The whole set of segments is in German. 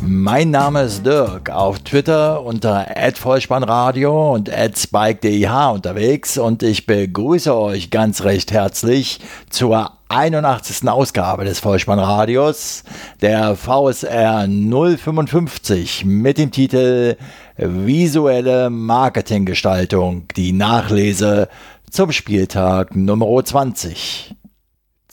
Mein Name ist Dirk, auf Twitter unter @vollspannradio und @spike_dih unterwegs und ich begrüße euch ganz recht herzlich zur 81. Ausgabe des Vollspannradios, der VSR 055 mit dem Titel Visuelle Marketinggestaltung, die Nachlese zum Spieltag Nummer 20.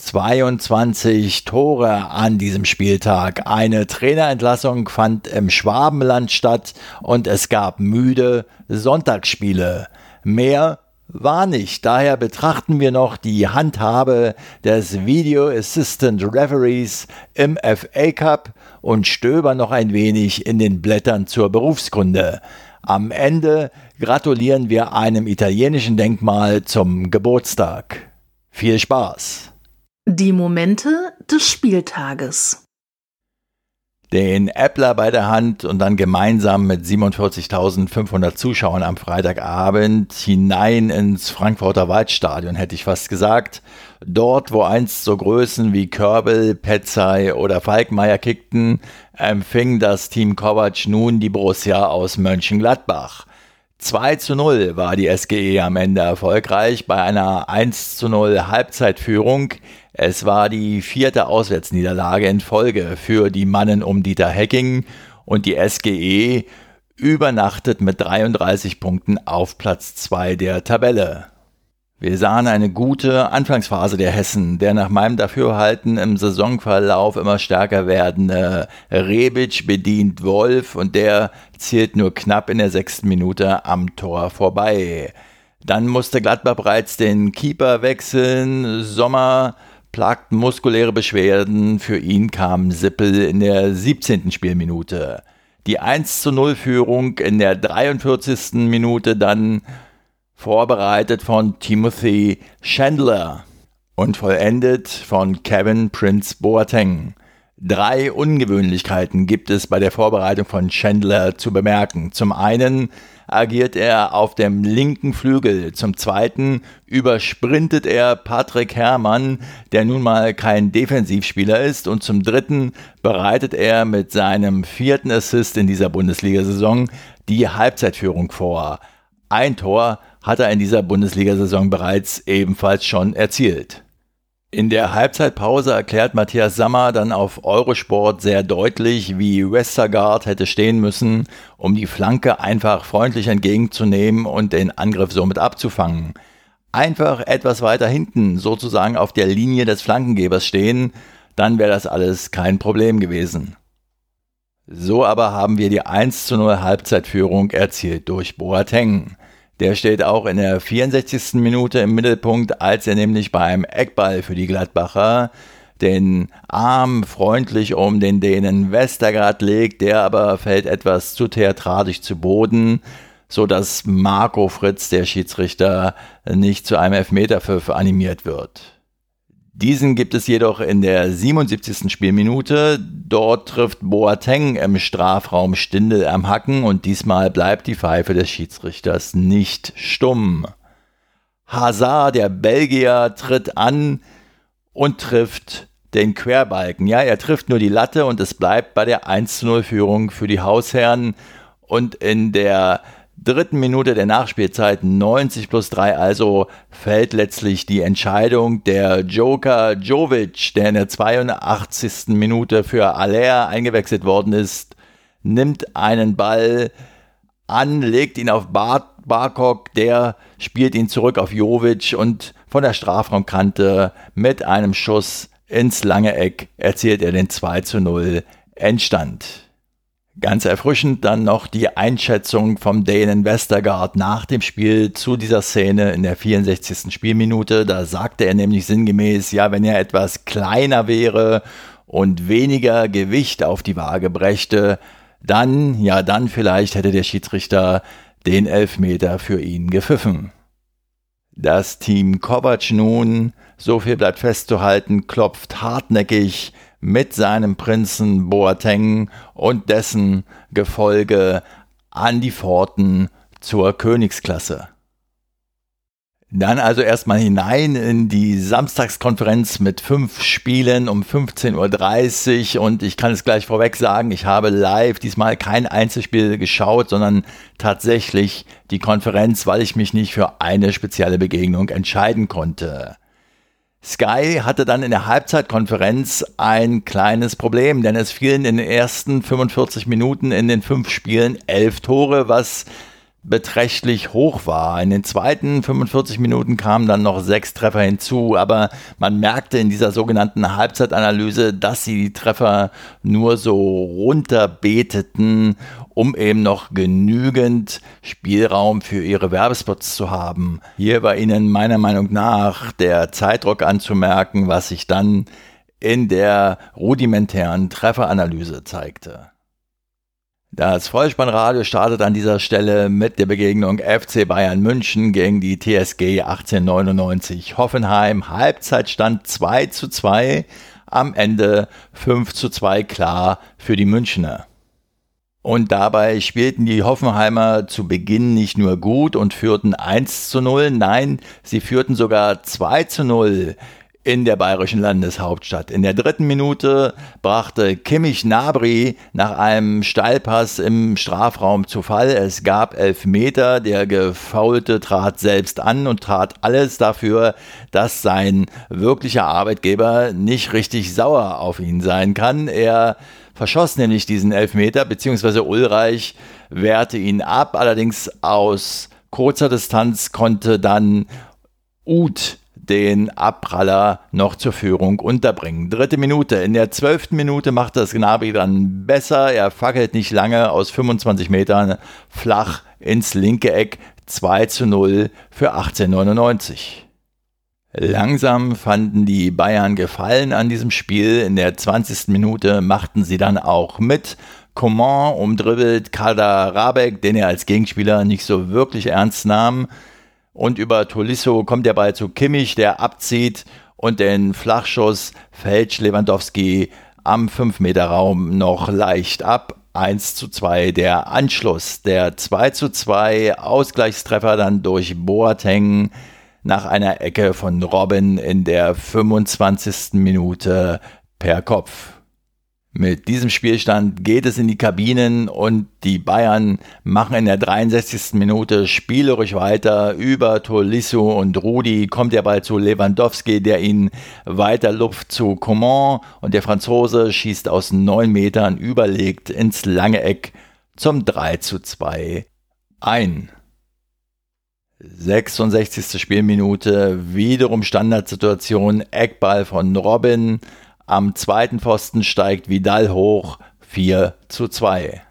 22 Tore an diesem Spieltag. Eine Trainerentlassung fand im Schwabenland statt und es gab müde Sonntagsspiele. Mehr war nicht. Daher betrachten wir noch die Handhabe des Video Assistant Referees im FA Cup und stöbern noch ein wenig in den Blättern zur Berufskunde. Am Ende gratulieren wir einem italienischen Denkmal zum Geburtstag. Viel Spaß! Die Momente des Spieltages. Den Äppler bei der Hand und dann gemeinsam mit 47.500 Zuschauern am Freitagabend hinein ins Frankfurter Waldstadion, hätte ich fast gesagt. Dort, wo einst so Größen wie Körbel, Petzai oder Falkmeier kickten, empfing das Team Kovac nun die Borussia aus Mönchengladbach. 2 zu 0 war die SGE am Ende erfolgreich bei einer 1 zu 0 Halbzeitführung. Es war die vierte Auswärtsniederlage in Folge für die Mannen um Dieter Hecking und die SGE übernachtet mit 33 Punkten auf Platz 2 der Tabelle. Wir sahen eine gute Anfangsphase der Hessen, der nach meinem Dafürhalten im Saisonverlauf immer stärker werdende Rebic bedient Wolf und der zielt nur knapp in der sechsten Minute am Tor vorbei. Dann musste Gladbach bereits den Keeper wechseln. Sommer plagten muskuläre Beschwerden. Für ihn kam Sippel in der 17. Spielminute. Die 1 zu 0 Führung in der 43. Minute dann vorbereitet von Timothy Chandler und vollendet von Kevin Prince Boateng. Drei Ungewöhnlichkeiten gibt es bei der Vorbereitung von Chandler zu bemerken. Zum einen agiert er auf dem linken Flügel, zum zweiten übersprintet er Patrick Herrmann, der nun mal kein Defensivspieler ist, und zum dritten bereitet er mit seinem vierten Assist in dieser Bundesliga-Saison die Halbzeitführung vor. Ein Tor hat er in dieser Bundesliga-Saison bereits ebenfalls schon erzielt. In der Halbzeitpause erklärt Matthias Sammer dann auf Eurosport sehr deutlich, wie Westergaard hätte stehen müssen, um die Flanke einfach freundlich entgegenzunehmen und den Angriff somit abzufangen. Einfach etwas weiter hinten, sozusagen auf der Linie des Flankengebers stehen, dann wäre das alles kein Problem gewesen. So aber haben wir die 1 zu 0 Halbzeitführung erzielt durch Boateng. Der steht auch in der 64. Minute im Mittelpunkt, als er nämlich beim Eckball für die Gladbacher den Arm freundlich um den Dänen Westergaard legt, der aber fällt etwas zu theatralisch zu Boden, so dass Marco Fritz, der Schiedsrichter, nicht zu einem Elfmeterpfiff animiert wird. Diesen gibt es jedoch in der 77. Spielminute. Dort trifft Boateng im Strafraum Stindel am Hacken und diesmal bleibt die Pfeife des Schiedsrichters nicht stumm. Hazard, der Belgier, tritt an und trifft den Querbalken. Ja, er trifft nur die Latte und es bleibt bei der 1-0 Führung für die Hausherren. Und in der dritten Minute der Nachspielzeit 90 plus 3 also fällt letztlich die Entscheidung. Der Joker Jovic, der in der 82. Minute für Aller eingewechselt worden ist, nimmt einen Ball an, legt ihn auf Bar Barkok, der spielt ihn zurück auf Jovic und von der Strafraumkante mit einem Schuss ins lange Eck erzielt er den 2 zu 0 Endstand. Ganz erfrischend dann noch die Einschätzung vom Dänen Westergaard nach dem Spiel zu dieser Szene in der 64. Spielminute. Da sagte er nämlich sinngemäß, ja, wenn er etwas kleiner wäre und weniger Gewicht auf die Waage brächte, dann, ja, dann vielleicht hätte der Schiedsrichter den Elfmeter für ihn gepfiffen. Das Team Kovac nun, so viel bleibt festzuhalten, klopft hartnäckig mit seinem Prinzen Boateng und dessen Gefolge an die Pforten zur Königsklasse. Dann also erstmal hinein in die Samstagskonferenz mit fünf Spielen um 15.30 Uhr und ich kann es gleich vorweg sagen, ich habe live diesmal kein Einzelspiel geschaut, sondern tatsächlich die Konferenz, weil ich mich nicht für eine spezielle Begegnung entscheiden konnte. Sky hatte dann in der Halbzeitkonferenz ein kleines Problem, denn es fielen in den ersten 45 Minuten in den fünf Spielen elf Tore, was beträchtlich hoch war. In den zweiten 45 Minuten kamen dann noch sechs Treffer hinzu, aber man merkte in dieser sogenannten Halbzeitanalyse, dass sie die Treffer nur so runterbeteten, um eben noch genügend Spielraum für ihre Werbespots zu haben. Hier war ihnen meiner Meinung nach der Zeitdruck anzumerken, was sich dann in der rudimentären Trefferanalyse zeigte. Das Vollspannradio startet an dieser Stelle mit der Begegnung FC Bayern München gegen die TSG 1899 Hoffenheim. Halbzeitstand 2 zu 2, am Ende 5 zu 2 klar für die Münchner. Und dabei spielten die Hoffenheimer zu Beginn nicht nur gut und führten 1 zu 0, nein, sie führten sogar 2 zu 0 in der bayerischen Landeshauptstadt. In der dritten Minute brachte Kimmich Nabri nach einem Steilpass im Strafraum zu Fall. Es gab elf Meter. Der Gefaulte trat selbst an und trat alles dafür, dass sein wirklicher Arbeitgeber nicht richtig sauer auf ihn sein kann. Er verschoss nämlich diesen Elfmeter, beziehungsweise Ulreich wehrte ihn ab. Allerdings aus kurzer Distanz konnte dann Uth den Abpraller noch zur Führung unterbringen. Dritte Minute. In der zwölften Minute macht das Gnabry dann besser. Er fackelt nicht lange aus 25 Metern flach ins linke Eck. 2 zu 0 für 1899. Langsam fanden die Bayern Gefallen an diesem Spiel. In der 20. Minute machten sie dann auch mit. Coman umdribbelt Kader Rabeck, den er als Gegenspieler nicht so wirklich ernst nahm. Und über Tolisso kommt der Ball zu Kimmich, der abzieht und den Flachschuss fälscht Lewandowski am 5-Meter-Raum noch leicht ab. 1 zu 2 der Anschluss. Der 2 zu 2 Ausgleichstreffer dann durch Boateng nach einer Ecke von Robin in der 25. Minute per Kopf. Mit diesem Spielstand geht es in die Kabinen und die Bayern machen in der 63. Minute spielerisch weiter. Über Tolisso und Rudi kommt der Ball zu Lewandowski, der ihn weiter luft zu Coman und der Franzose schießt aus neun Metern überlegt ins lange Eck zum 3 zu 2 ein. 66. Spielminute, wiederum Standardsituation, Eckball von Robin. Am zweiten Pfosten steigt Vidal hoch 4 zu 2.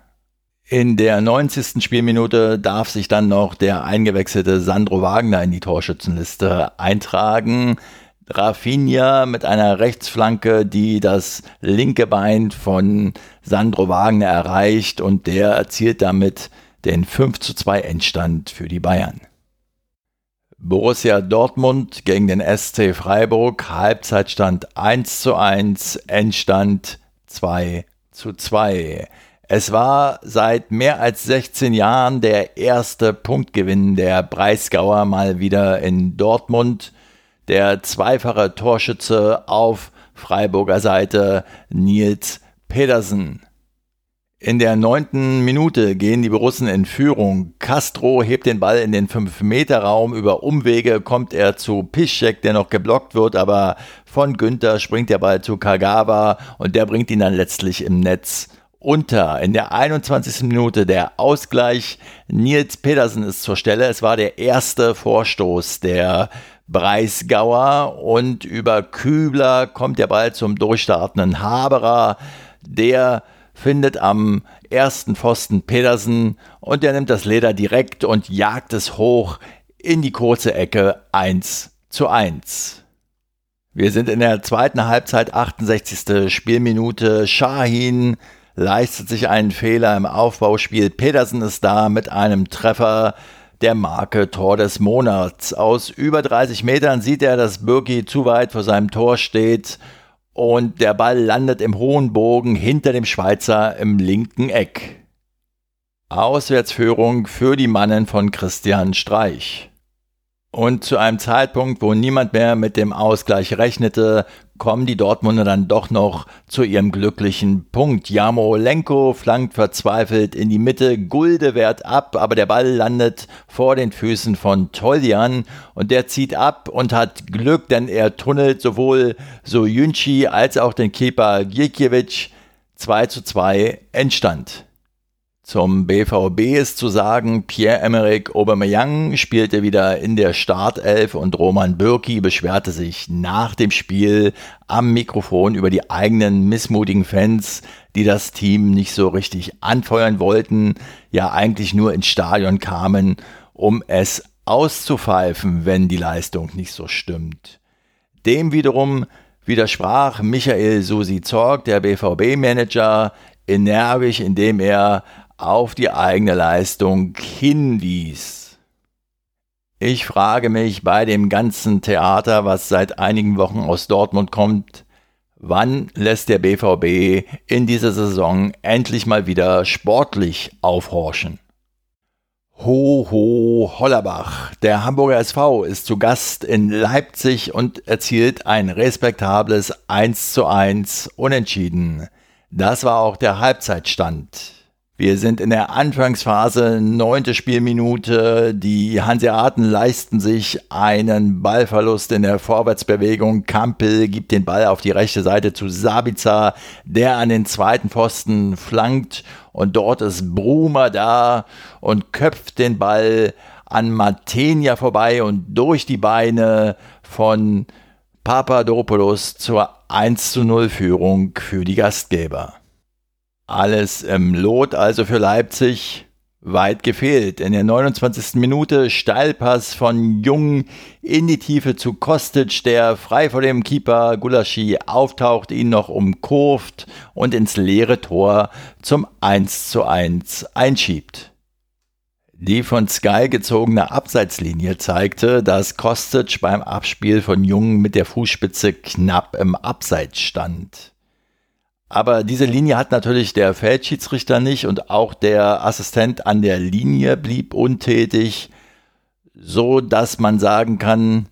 In der 90. Spielminute darf sich dann noch der eingewechselte Sandro Wagner in die Torschützenliste eintragen. Rafinha mit einer Rechtsflanke, die das linke Bein von Sandro Wagner erreicht und der erzielt damit den 5 zu 2 Endstand für die Bayern. Borussia Dortmund gegen den SC Freiburg, Halbzeitstand 1 zu 1, Endstand 2 zu 2. Es war seit mehr als 16 Jahren der erste Punktgewinn der Breisgauer mal wieder in Dortmund. Der zweifache Torschütze auf Freiburger Seite Nils Pedersen. In der neunten Minute gehen die Borussen in Führung. Castro hebt den Ball in den 5-Meter-Raum. Über Umwege kommt er zu Piszczek, der noch geblockt wird, aber von Günther springt der Ball zu Kagawa und der bringt ihn dann letztlich im Netz unter. In der 21. Minute der Ausgleich. Nils Pedersen ist zur Stelle. Es war der erste Vorstoß der Breisgauer und über Kübler kommt der Ball zum durchstartenden Haberer, der findet am ersten Pfosten Pedersen und der nimmt das Leder direkt und jagt es hoch in die kurze Ecke 1 zu 1. Wir sind in der zweiten Halbzeit, 68. Spielminute. Shahin leistet sich einen Fehler im Aufbauspiel. Pedersen ist da mit einem Treffer der Marke Tor des Monats. Aus über 30 Metern sieht er, dass Birki zu weit vor seinem Tor steht und der Ball landet im hohen Bogen hinter dem Schweizer im linken Eck. Auswärtsführung für die Mannen von Christian Streich. Und zu einem Zeitpunkt, wo niemand mehr mit dem Ausgleich rechnete, kommen die Dortmunder dann doch noch zu ihrem glücklichen Punkt. Lenko flankt verzweifelt in die Mitte, Gulde wehrt ab, aber der Ball landet vor den Füßen von Toljan und der zieht ab und hat Glück, denn er tunnelt sowohl Sojunchi als auch den Keeper Gierkiewicz 2 zu 2 entstand. Zum BVB ist zu sagen, Pierre-Emerick Aubameyang spielte wieder in der Startelf und Roman Bürki beschwerte sich nach dem Spiel am Mikrofon über die eigenen missmutigen Fans, die das Team nicht so richtig anfeuern wollten, ja eigentlich nur ins Stadion kamen, um es auszupfeifen, wenn die Leistung nicht so stimmt. Dem wiederum widersprach Michael Susi Zorg, der BVB-Manager, energisch, indem er auf die eigene Leistung hinwies. Ich frage mich bei dem ganzen Theater, was seit einigen Wochen aus Dortmund kommt, wann lässt der BVB in dieser Saison endlich mal wieder sportlich aufhorchen? Ho, ho, Hollerbach. Der Hamburger SV ist zu Gast in Leipzig und erzielt ein respektables 1 zu 1 Unentschieden. Das war auch der Halbzeitstand. Wir sind in der Anfangsphase, neunte Spielminute. Die Hanseaten leisten sich einen Ballverlust in der Vorwärtsbewegung. Kampel gibt den Ball auf die rechte Seite zu Sabica, der an den zweiten Pfosten flankt. Und dort ist Brumer da und köpft den Ball an Matenia vorbei und durch die Beine von Papadopoulos zur 1 zu 0 Führung für die Gastgeber. Alles im Lot also für Leipzig. Weit gefehlt. In der 29. Minute Steilpass von Jung in die Tiefe zu Kostic, der frei vor dem Keeper Gulaschi auftaucht, ihn noch umkurvt und ins leere Tor zum 1 zu 1 einschiebt. Die von Sky gezogene Abseitslinie zeigte, dass Kostic beim Abspiel von Jung mit der Fußspitze knapp im Abseits stand. Aber diese Linie hat natürlich der Feldschiedsrichter nicht und auch der Assistent an der Linie blieb untätig, so dass man sagen kann,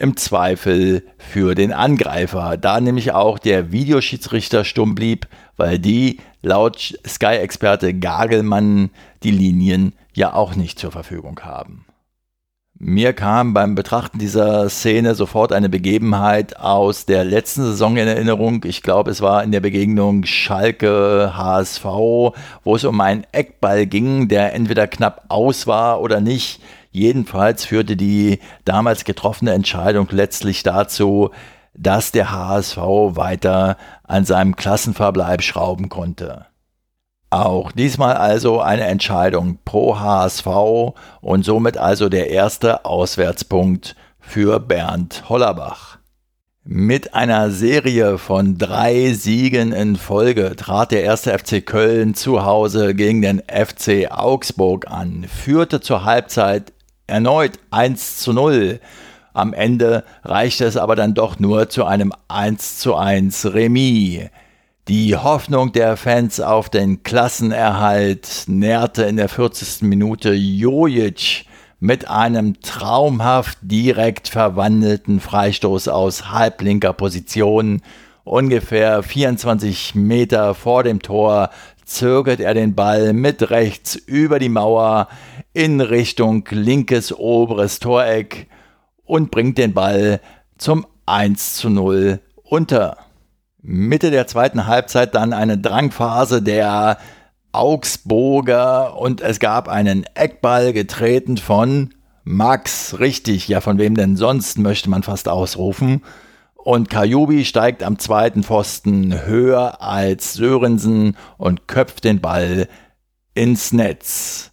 im Zweifel für den Angreifer, da nämlich auch der Videoschiedsrichter stumm blieb, weil die laut Sky-Experte Gagelmann die Linien ja auch nicht zur Verfügung haben. Mir kam beim Betrachten dieser Szene sofort eine Begebenheit aus der letzten Saison in Erinnerung. Ich glaube, es war in der Begegnung Schalke HSV, wo es um einen Eckball ging, der entweder knapp aus war oder nicht. Jedenfalls führte die damals getroffene Entscheidung letztlich dazu, dass der HSV weiter an seinem Klassenverbleib schrauben konnte. Auch diesmal also eine Entscheidung pro HSV und somit also der erste Auswärtspunkt für Bernd Hollerbach. Mit einer Serie von drei Siegen in Folge trat der erste FC Köln zu Hause gegen den FC Augsburg an, führte zur Halbzeit erneut 1 zu 0. Am Ende reichte es aber dann doch nur zu einem 1 zu 1 Remis. Die Hoffnung der Fans auf den Klassenerhalt nährte in der 40. Minute Jojic mit einem traumhaft direkt verwandelten Freistoß aus halblinker Position. Ungefähr 24 Meter vor dem Tor zögert er den Ball mit rechts über die Mauer in Richtung linkes oberes Toreck und bringt den Ball zum 1 zu 0 unter. Mitte der zweiten Halbzeit dann eine Drangphase der Augsburger und es gab einen Eckball getreten von Max, richtig, ja von wem denn sonst möchte man fast ausrufen. Und Kajubi steigt am zweiten Pfosten höher als Sörensen und köpft den Ball ins Netz.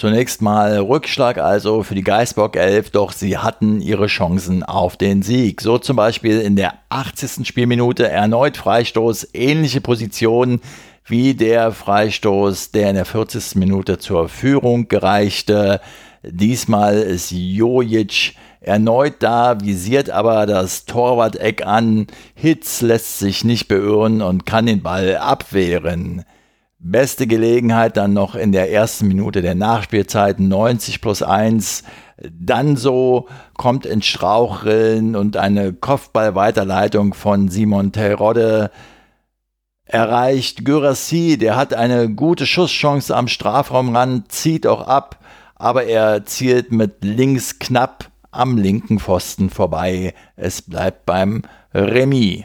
Zunächst mal Rückschlag also für die Geisbock 11, doch sie hatten ihre Chancen auf den Sieg. So zum Beispiel in der 80. Spielminute erneut Freistoß, ähnliche Position wie der Freistoß, der in der 40. Minute zur Führung gereichte. Diesmal ist Jojic erneut da, visiert aber das Torwart-Eck an. Hitz lässt sich nicht beirren und kann den Ball abwehren. Beste Gelegenheit dann noch in der ersten Minute der Nachspielzeit 90 plus 1. Dann so kommt ins Strauchrillen und eine Kopfballweiterleitung von Simon Terodde erreicht Gyrassi, der hat eine gute Schusschance am Strafraumrand, zieht auch ab, aber er zielt mit links knapp am linken Pfosten vorbei. Es bleibt beim Remis.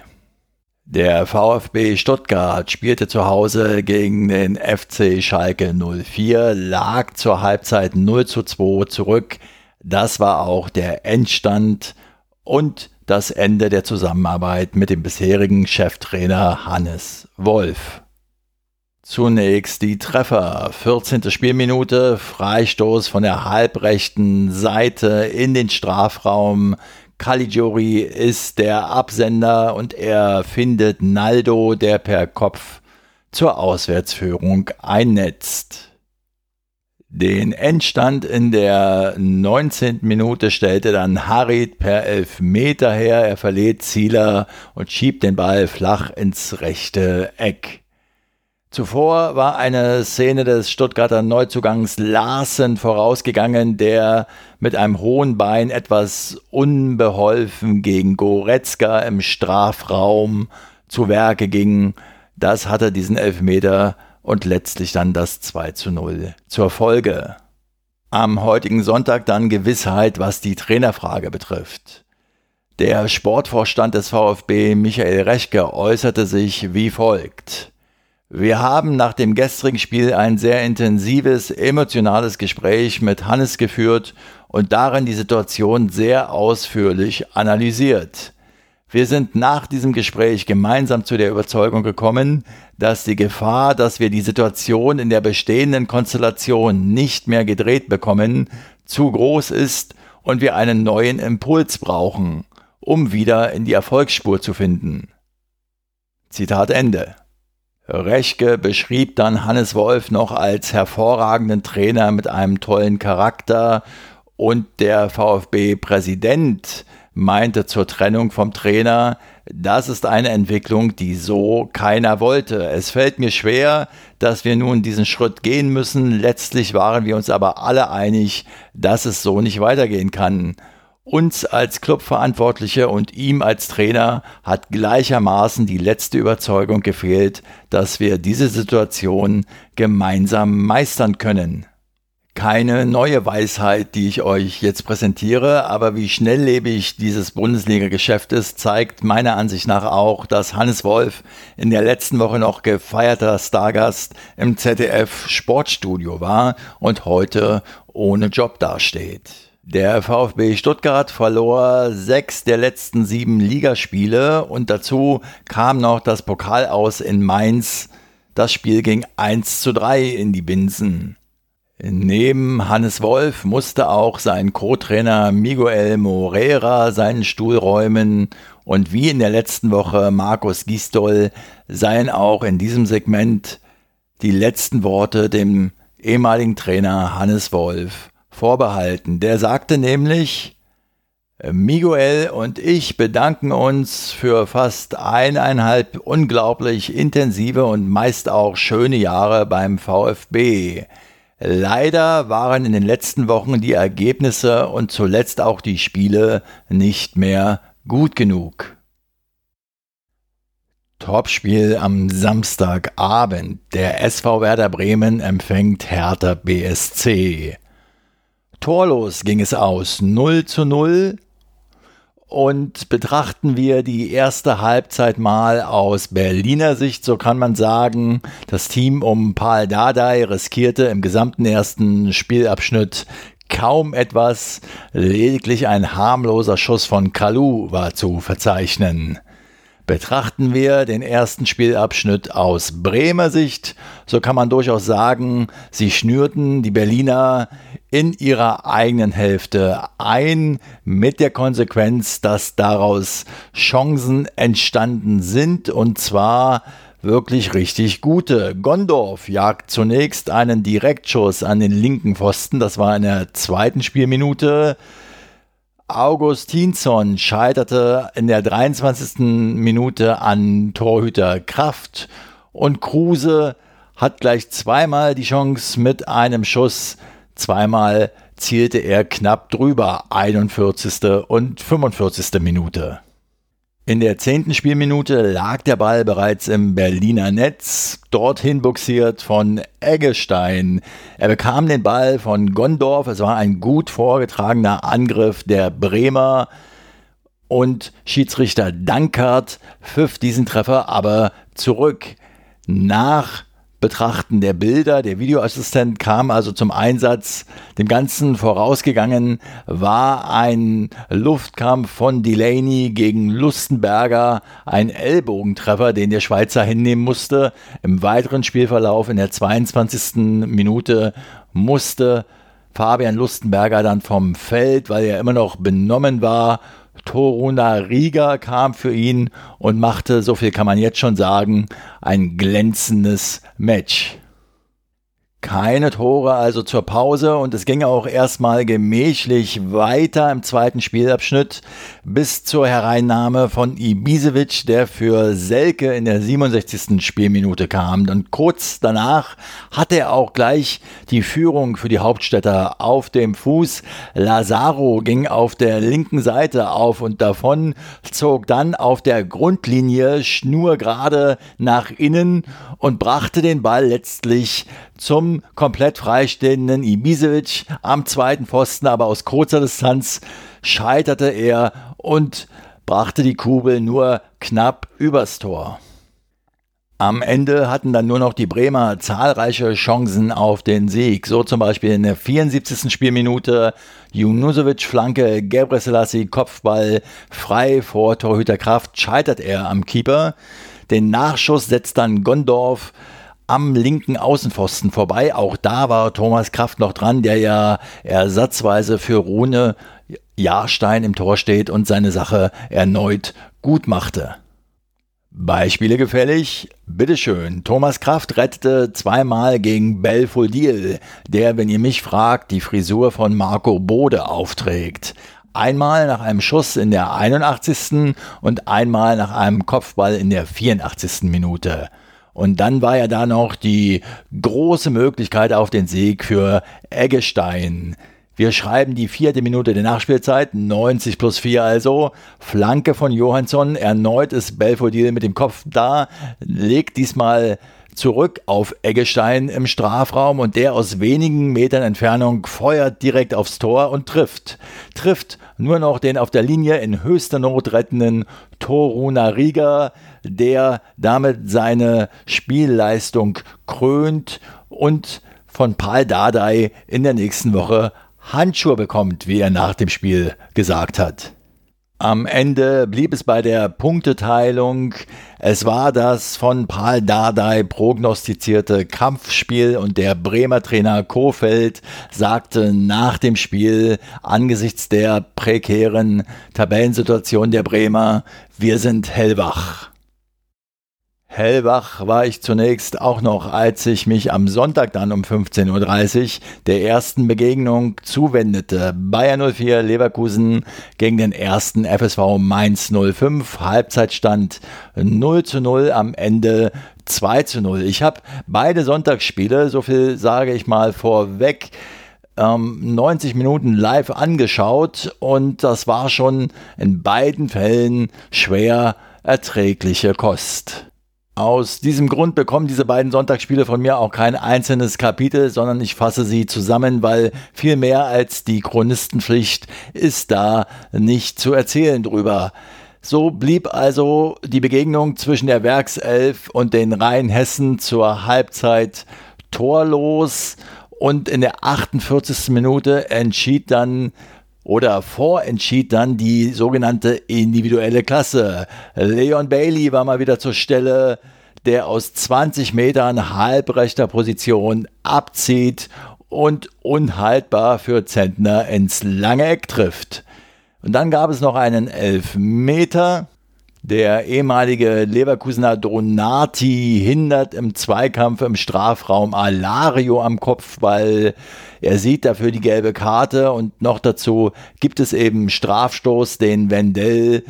Der VfB Stuttgart spielte zu Hause gegen den FC Schalke 04, lag zur Halbzeit 0 zu 2 zurück. Das war auch der Endstand und das Ende der Zusammenarbeit mit dem bisherigen Cheftrainer Hannes Wolf. Zunächst die Treffer. 14. Spielminute, Freistoß von der halbrechten Seite in den Strafraum. Caligiuri ist der Absender und er findet Naldo, der per Kopf zur Auswärtsführung einnetzt. Den Endstand in der 19. Minute stellte dann Harit per Elfmeter her. Er verliert Zieler und schiebt den Ball flach ins rechte Eck. Zuvor war eine Szene des Stuttgarter Neuzugangs Larsen vorausgegangen, der mit einem hohen Bein etwas unbeholfen gegen Goretzka im Strafraum zu Werke ging. Das hatte diesen Elfmeter und letztlich dann das 2 zu 0 zur Folge. Am heutigen Sonntag dann Gewissheit, was die Trainerfrage betrifft. Der Sportvorstand des VfB Michael Rechke äußerte sich wie folgt. Wir haben nach dem gestrigen Spiel ein sehr intensives, emotionales Gespräch mit Hannes geführt und darin die Situation sehr ausführlich analysiert. Wir sind nach diesem Gespräch gemeinsam zu der Überzeugung gekommen, dass die Gefahr, dass wir die Situation in der bestehenden Konstellation nicht mehr gedreht bekommen, zu groß ist und wir einen neuen Impuls brauchen, um wieder in die Erfolgsspur zu finden. Zitat Ende. Rechke beschrieb dann Hannes Wolf noch als hervorragenden Trainer mit einem tollen Charakter und der VfB-Präsident meinte zur Trennung vom Trainer, das ist eine Entwicklung, die so keiner wollte. Es fällt mir schwer, dass wir nun diesen Schritt gehen müssen. Letztlich waren wir uns aber alle einig, dass es so nicht weitergehen kann. Uns als Clubverantwortliche und ihm als Trainer hat gleichermaßen die letzte Überzeugung gefehlt, dass wir diese Situation gemeinsam meistern können. Keine neue Weisheit, die ich euch jetzt präsentiere, aber wie schnelllebig dieses Bundesliga-Geschäft ist, zeigt meiner Ansicht nach auch, dass Hannes Wolf in der letzten Woche noch gefeierter Stargast im ZDF Sportstudio war und heute ohne Job dasteht. Der VfB Stuttgart verlor sechs der letzten sieben Ligaspiele und dazu kam noch das Pokalaus in Mainz. Das Spiel ging 1 zu 3 in die Binsen. Neben Hannes Wolf musste auch sein Co-Trainer Miguel Moreira seinen Stuhl räumen und wie in der letzten Woche Markus Gistol seien auch in diesem Segment die letzten Worte dem ehemaligen Trainer Hannes Wolf vorbehalten. Der sagte nämlich, Miguel und ich bedanken uns für fast eineinhalb unglaublich intensive und meist auch schöne Jahre beim VfB. Leider waren in den letzten Wochen die Ergebnisse und zuletzt auch die Spiele nicht mehr gut genug. Topspiel am Samstagabend. Der SV Werder Bremen empfängt Hertha BSC. Torlos ging es aus 0 zu 0 und betrachten wir die erste Halbzeit mal aus Berliner Sicht, so kann man sagen, das Team um Paul Dardai riskierte im gesamten ersten Spielabschnitt kaum etwas, lediglich ein harmloser Schuss von Kalu war zu verzeichnen. Betrachten wir den ersten Spielabschnitt aus Bremer Sicht, so kann man durchaus sagen, sie schnürten die Berliner in ihrer eigenen Hälfte ein, mit der Konsequenz, dass daraus Chancen entstanden sind, und zwar wirklich richtig gute. Gondorf jagt zunächst einen Direktschuss an den linken Pfosten, das war in der zweiten Spielminute. Augustinsson scheiterte in der 23. Minute an Torhüter Kraft und Kruse hat gleich zweimal die Chance mit einem Schuss, zweimal zielte er knapp drüber, 41. und 45. Minute. In der zehnten Spielminute lag der Ball bereits im Berliner Netz, dorthin buxiert von Eggestein. Er bekam den Ball von Gondorf, es war ein gut vorgetragener Angriff der Bremer und Schiedsrichter Dankert pfiff diesen Treffer aber zurück. Nach Betrachten der Bilder. Der Videoassistent kam also zum Einsatz. Dem Ganzen vorausgegangen war ein Luftkampf von Delaney gegen Lustenberger, ein Ellbogentreffer, den der Schweizer hinnehmen musste. Im weiteren Spielverlauf in der 22. Minute musste Fabian Lustenberger dann vom Feld, weil er immer noch benommen war Toruna Riga kam für ihn und machte, so viel kann man jetzt schon sagen, ein glänzendes Match. Keine Tore also zur Pause und es ging auch erstmal gemächlich weiter im zweiten Spielabschnitt bis zur Hereinnahme von Ibisevic, der für Selke in der 67. Spielminute kam. Und kurz danach hatte er auch gleich die Führung für die Hauptstädter auf dem Fuß. Lazaro ging auf der linken Seite auf und davon, zog dann auf der Grundlinie schnurgerade nach innen und brachte den Ball letztlich zum komplett freistehenden Ibisevic am zweiten Pfosten, aber aus kurzer Distanz scheiterte er und brachte die Kugel nur knapp übers Tor. Am Ende hatten dann nur noch die Bremer zahlreiche Chancen auf den Sieg. So zum Beispiel in der 74. Spielminute Junusovic Flanke, Gebre Selassie Kopfball, frei vor Torhüter Kraft, scheitert er am Keeper. Den Nachschuss setzt dann Gondorf am linken Außenpfosten vorbei. Auch da war Thomas Kraft noch dran, der ja ersatzweise für Rune Jahrstein im Tor steht und seine Sache erneut gut machte. Beispiele gefällig? Bitteschön. Thomas Kraft rettete zweimal gegen Belfodil, der, wenn ihr mich fragt, die Frisur von Marco Bode aufträgt. Einmal nach einem Schuss in der 81. und einmal nach einem Kopfball in der 84. Minute. Und dann war ja da noch die große Möglichkeit auf den Sieg für Eggestein. Wir schreiben die vierte Minute der Nachspielzeit, 90 plus 4 also. Flanke von Johansson, erneut ist Belfodil mit dem Kopf da, legt diesmal zurück auf Eggestein im Strafraum und der aus wenigen Metern Entfernung feuert direkt aufs Tor und trifft. Trifft nur noch den auf der Linie in höchster Not rettenden Toruna Riga, der damit seine Spielleistung krönt und von Paul Dardai in der nächsten Woche Handschuhe bekommt, wie er nach dem Spiel gesagt hat. Am Ende blieb es bei der Punkteteilung. Es war das von Paul Dardai prognostizierte Kampfspiel und der Bremer Trainer Kofeld sagte nach dem Spiel angesichts der prekären Tabellensituation der Bremer, wir sind hellwach. Hellwach war ich zunächst auch noch, als ich mich am Sonntag dann um 15.30 Uhr der ersten Begegnung zuwendete. Bayern 04 Leverkusen gegen den ersten FSV Mainz 05. Halbzeitstand 0 zu 0, am Ende 2 zu 0. Ich habe beide Sonntagsspiele, so viel sage ich mal vorweg, 90 ähm, Minuten live angeschaut und das war schon in beiden Fällen schwer erträgliche Kost. Aus diesem Grund bekommen diese beiden Sonntagsspiele von mir auch kein einzelnes Kapitel, sondern ich fasse sie zusammen, weil viel mehr als die Chronistenpflicht ist da nicht zu erzählen drüber. So blieb also die Begegnung zwischen der Werkself und den Rheinhessen zur Halbzeit torlos und in der 48. Minute entschied dann oder vorentschied dann die sogenannte individuelle Klasse. Leon Bailey war mal wieder zur Stelle, der aus 20 Metern halbrechter Position abzieht und unhaltbar für Zentner ins lange Eck trifft. Und dann gab es noch einen Elfmeter. Der ehemalige Leverkusener Donati hindert im Zweikampf im Strafraum Alario am Kopfball. Er sieht dafür die gelbe Karte und noch dazu gibt es eben Strafstoß, den Wendell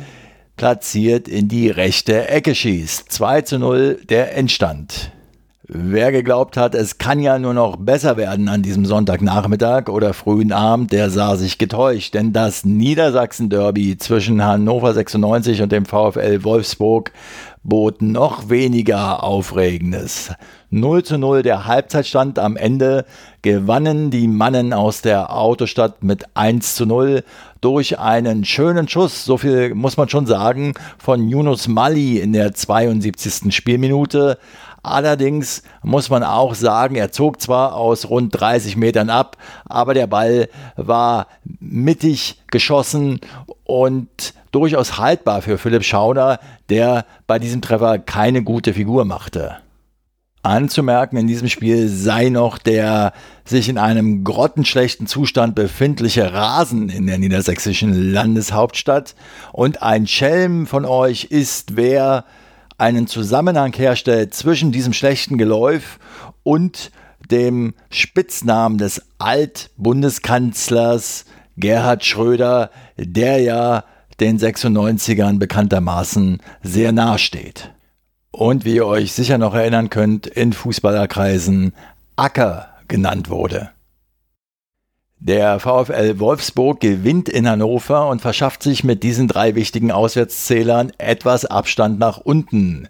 platziert in die rechte Ecke schießt. 2 zu 0 der Endstand. Wer geglaubt hat, es kann ja nur noch besser werden an diesem Sonntagnachmittag oder frühen Abend, der sah sich getäuscht, denn das Niedersachsen-Derby zwischen Hannover 96 und dem VfL Wolfsburg bot noch weniger Aufregendes. 0 zu 0 der Halbzeitstand am Ende gewannen die Mannen aus der Autostadt mit 1 zu 0 durch einen schönen Schuss, so viel muss man schon sagen, von Yunus Mali in der 72. Spielminute. Allerdings muss man auch sagen, er zog zwar aus rund 30 Metern ab, aber der Ball war mittig geschossen und durchaus haltbar für Philipp Schauder, der bei diesem Treffer keine gute Figur machte. Anzumerken in diesem Spiel sei noch der sich in einem grottenschlechten Zustand befindliche Rasen in der niedersächsischen Landeshauptstadt und ein Schelm von euch ist wer einen Zusammenhang herstellt zwischen diesem schlechten Geläuf und dem Spitznamen des Altbundeskanzlers Gerhard Schröder, der ja den 96ern bekanntermaßen sehr nahe steht. Und wie ihr euch sicher noch erinnern könnt, in Fußballerkreisen Acker genannt wurde. Der VfL Wolfsburg gewinnt in Hannover und verschafft sich mit diesen drei wichtigen Auswärtszählern etwas Abstand nach unten.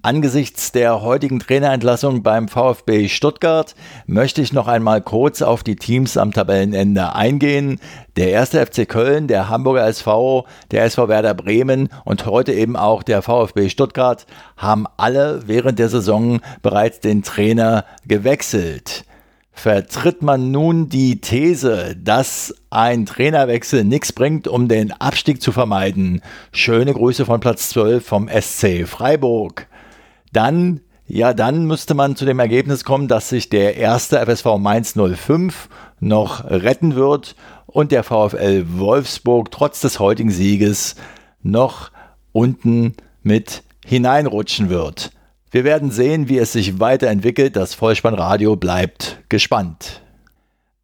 Angesichts der heutigen Trainerentlassung beim VfB Stuttgart möchte ich noch einmal kurz auf die Teams am Tabellenende eingehen. Der erste FC Köln, der Hamburger SV, der SV Werder Bremen und heute eben auch der VfB Stuttgart haben alle während der Saison bereits den Trainer gewechselt vertritt man nun die These, dass ein Trainerwechsel nichts bringt, um den Abstieg zu vermeiden. Schöne Grüße von Platz 12 vom SC Freiburg. Dann, ja, dann müsste man zu dem Ergebnis kommen, dass sich der erste FSV Mainz 05 noch retten wird und der VfL Wolfsburg trotz des heutigen Sieges noch unten mit hineinrutschen wird. Wir werden sehen, wie es sich weiterentwickelt. Das Vollspannradio bleibt gespannt.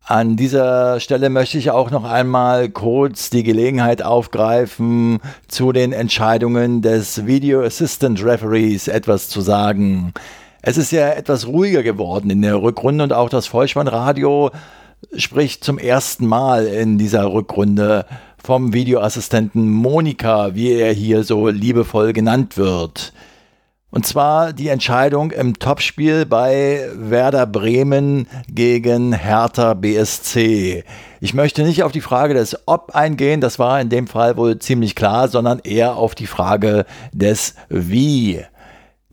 An dieser Stelle möchte ich auch noch einmal kurz die Gelegenheit aufgreifen, zu den Entscheidungen des Video Assistant Referees etwas zu sagen. Es ist ja etwas ruhiger geworden in der Rückrunde und auch das Vollspannradio spricht zum ersten Mal in dieser Rückrunde vom Videoassistenten Monika, wie er hier so liebevoll genannt wird. Und zwar die Entscheidung im Topspiel bei Werder Bremen gegen Hertha BSC. Ich möchte nicht auf die Frage des Ob eingehen, das war in dem Fall wohl ziemlich klar, sondern eher auf die Frage des Wie.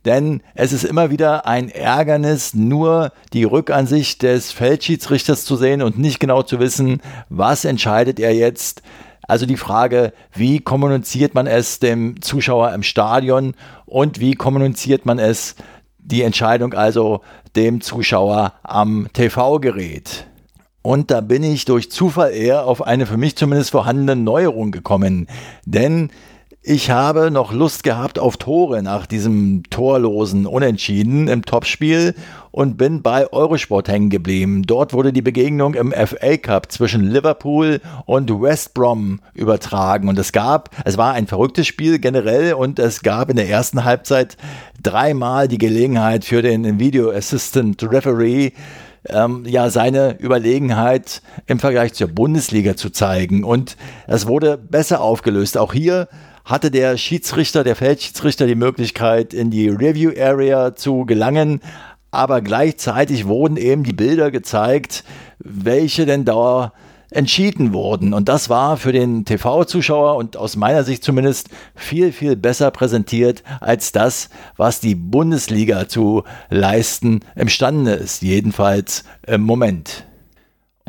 Denn es ist immer wieder ein Ärgernis, nur die Rückansicht des Feldschiedsrichters zu sehen und nicht genau zu wissen, was entscheidet er jetzt, also die Frage, wie kommuniziert man es dem Zuschauer im Stadion und wie kommuniziert man es, die Entscheidung also dem Zuschauer am TV-Gerät. Und da bin ich durch Zufall eher auf eine für mich zumindest vorhandene Neuerung gekommen. Denn ich habe noch Lust gehabt auf Tore nach diesem torlosen Unentschieden im Topspiel und bin bei Eurosport hängen geblieben. Dort wurde die Begegnung im FA Cup zwischen Liverpool und West Brom übertragen und es gab, es war ein verrücktes Spiel generell und es gab in der ersten Halbzeit dreimal die Gelegenheit für den Video Assistant Referee ähm, ja seine Überlegenheit im Vergleich zur Bundesliga zu zeigen. Und es wurde besser aufgelöst. Auch hier hatte der Schiedsrichter, der Feldschiedsrichter die Möglichkeit, in die Review Area zu gelangen, aber gleichzeitig wurden eben die Bilder gezeigt, welche denn da entschieden wurden. Und das war für den TV-Zuschauer und aus meiner Sicht zumindest viel, viel besser präsentiert als das, was die Bundesliga zu leisten imstande ist, jedenfalls im Moment.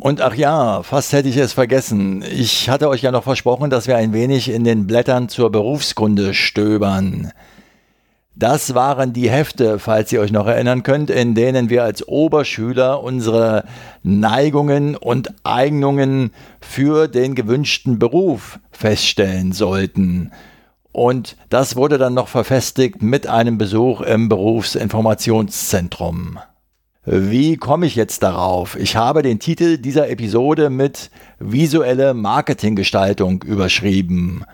Und ach ja, fast hätte ich es vergessen. Ich hatte euch ja noch versprochen, dass wir ein wenig in den Blättern zur Berufskunde stöbern. Das waren die Hefte, falls ihr euch noch erinnern könnt, in denen wir als Oberschüler unsere Neigungen und Eignungen für den gewünschten Beruf feststellen sollten. Und das wurde dann noch verfestigt mit einem Besuch im Berufsinformationszentrum. Wie komme ich jetzt darauf? Ich habe den Titel dieser Episode mit visuelle Marketinggestaltung überschrieben.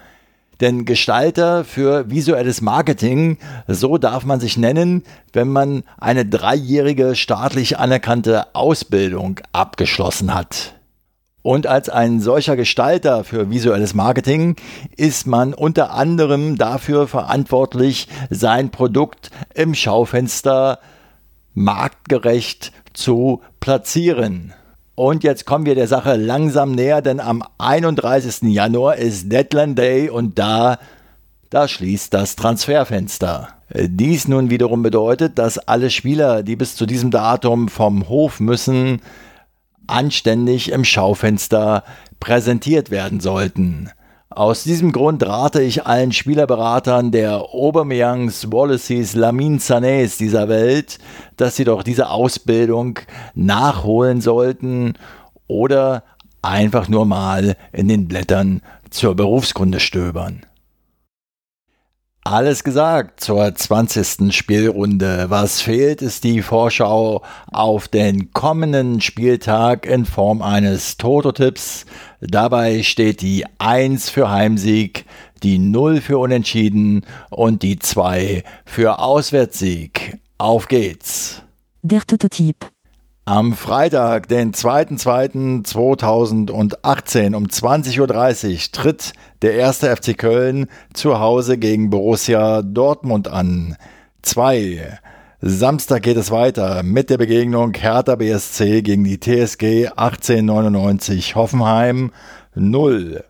Denn Gestalter für visuelles Marketing, so darf man sich nennen, wenn man eine dreijährige staatlich anerkannte Ausbildung abgeschlossen hat. Und als ein solcher Gestalter für visuelles Marketing ist man unter anderem dafür verantwortlich, sein Produkt im Schaufenster marktgerecht zu platzieren. Und jetzt kommen wir der Sache langsam näher, denn am 31. Januar ist Deadline Day und da, da schließt das Transferfenster. Dies nun wiederum bedeutet, dass alle Spieler, die bis zu diesem Datum vom Hof müssen, anständig im Schaufenster präsentiert werden sollten. Aus diesem Grund rate ich allen Spielerberatern der Aubameyangs, Wallaceys, Lamin Sanés dieser Welt, dass sie doch diese Ausbildung nachholen sollten oder einfach nur mal in den Blättern zur Berufskunde stöbern. Alles gesagt zur 20. Spielrunde. Was fehlt, ist die Vorschau auf den kommenden Spieltag in Form eines Toto-Tipps. Dabei steht die 1 für Heimsieg, die 0 für Unentschieden und die 2 für Auswärtssieg. Auf geht's! Der Toto-Tipp. Am Freitag, den 2.2.2018 um 20.30 Uhr tritt der erste FC Köln zu Hause gegen Borussia Dortmund an. 2. Samstag geht es weiter mit der Begegnung Hertha BSC gegen die TSG 1899 Hoffenheim 0.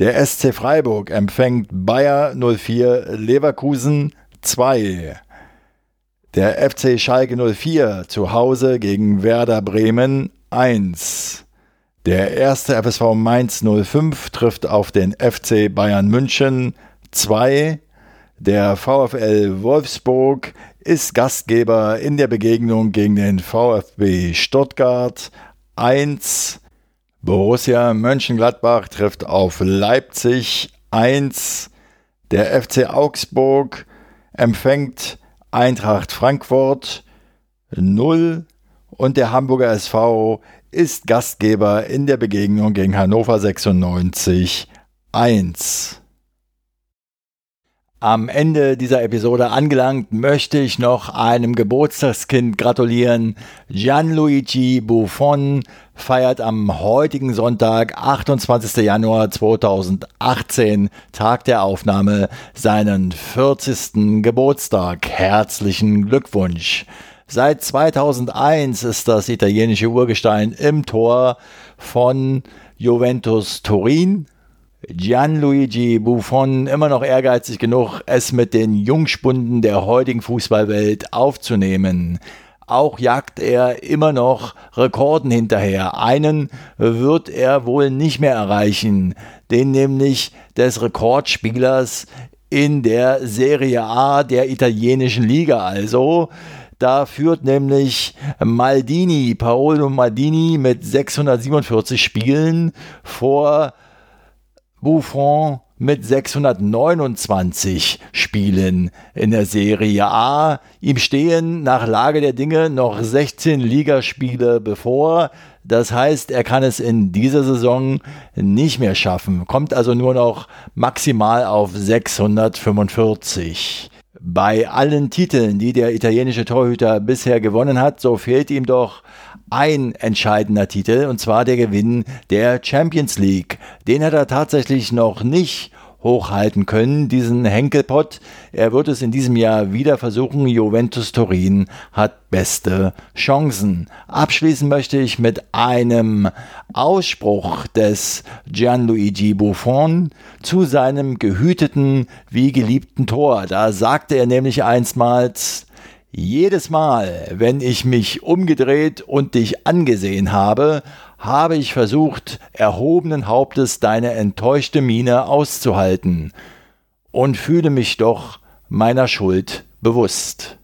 Der SC Freiburg empfängt Bayer 04 Leverkusen 2. Der FC Schalke 04 zu Hause gegen Werder Bremen 1. Der erste FSV Mainz 05 trifft auf den FC Bayern München 2. Der VfL Wolfsburg ist Gastgeber in der Begegnung gegen den VfB Stuttgart 1. Borussia Mönchengladbach trifft auf Leipzig 1. Der FC Augsburg empfängt Eintracht Frankfurt 0 und der Hamburger SV ist Gastgeber in der Begegnung gegen Hannover 96 1. Am Ende dieser Episode angelangt, möchte ich noch einem Geburtstagskind gratulieren. Gianluigi Buffon feiert am heutigen Sonntag, 28. Januar 2018, Tag der Aufnahme, seinen 40. Geburtstag. Herzlichen Glückwunsch. Seit 2001 ist das italienische Urgestein im Tor von Juventus Turin Gianluigi Buffon immer noch ehrgeizig genug, es mit den Jungspunden der heutigen Fußballwelt aufzunehmen. Auch jagt er immer noch Rekorden hinterher. Einen wird er wohl nicht mehr erreichen, den nämlich des Rekordspielers in der Serie A der italienischen Liga also. Da führt nämlich Maldini, Paolo Maldini mit 647 Spielen vor Buffon mit 629 Spielen in der Serie A. Ihm stehen nach Lage der Dinge noch 16 Ligaspiele bevor. Das heißt, er kann es in dieser Saison nicht mehr schaffen, kommt also nur noch maximal auf 645. Bei allen Titeln, die der italienische Torhüter bisher gewonnen hat, so fehlt ihm doch ein entscheidender Titel, und zwar der Gewinn der Champions League. Den hat er tatsächlich noch nicht hochhalten können, diesen Henkelpott. Er wird es in diesem Jahr wieder versuchen. Juventus Turin hat beste Chancen. Abschließen möchte ich mit einem Ausspruch des Gianluigi Buffon zu seinem gehüteten wie geliebten Tor. Da sagte er nämlich einstmals, jedes Mal, wenn ich mich umgedreht und dich angesehen habe, habe ich versucht, erhobenen Hauptes deine enttäuschte Miene auszuhalten und fühle mich doch meiner Schuld bewusst.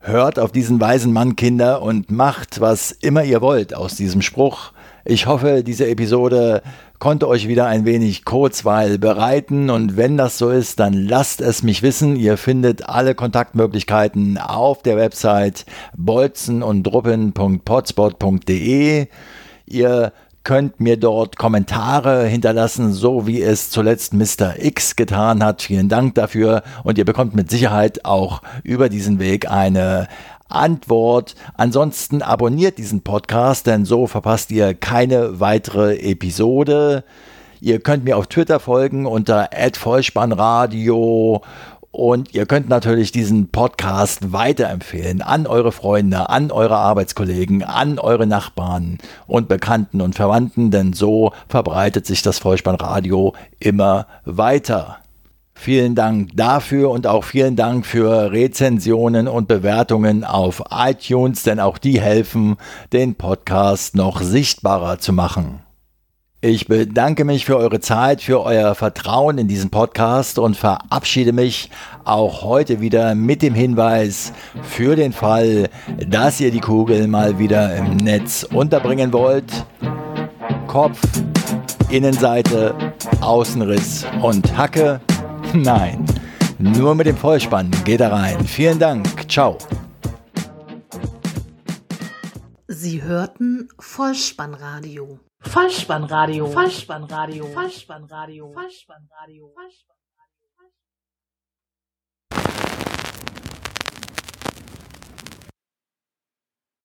Hört auf diesen weisen Mann, Kinder, und macht, was immer ihr wollt aus diesem Spruch. Ich hoffe, diese Episode konnte euch wieder ein wenig Kurzweil bereiten und wenn das so ist, dann lasst es mich wissen. Ihr findet alle Kontaktmöglichkeiten auf der Website bolzenunddruppen.potspot.de. Ihr könnt mir dort Kommentare hinterlassen, so wie es zuletzt Mr. X getan hat. Vielen Dank dafür und ihr bekommt mit Sicherheit auch über diesen Weg eine Antwort. Ansonsten abonniert diesen Podcast, denn so verpasst ihr keine weitere Episode. Ihr könnt mir auf Twitter folgen unter @vollspannradio und ihr könnt natürlich diesen Podcast weiterempfehlen an eure Freunde, an eure Arbeitskollegen, an eure Nachbarn und Bekannten und Verwandten, denn so verbreitet sich das Vollspannradio immer weiter. Vielen Dank dafür und auch vielen Dank für Rezensionen und Bewertungen auf iTunes, denn auch die helfen, den Podcast noch sichtbarer zu machen. Ich bedanke mich für eure Zeit, für euer Vertrauen in diesen Podcast und verabschiede mich auch heute wieder mit dem Hinweis für den Fall, dass ihr die Kugel mal wieder im Netz unterbringen wollt. Kopf, Innenseite, Außenriss und Hacke. Nein, nur mit dem Vollspann geht er rein. Vielen Dank. Ciao. Sie hörten Vollspannradio. Vollspannradio. Vollspannradio. Vollspannradio. Vollspannradio. Vollspannradio.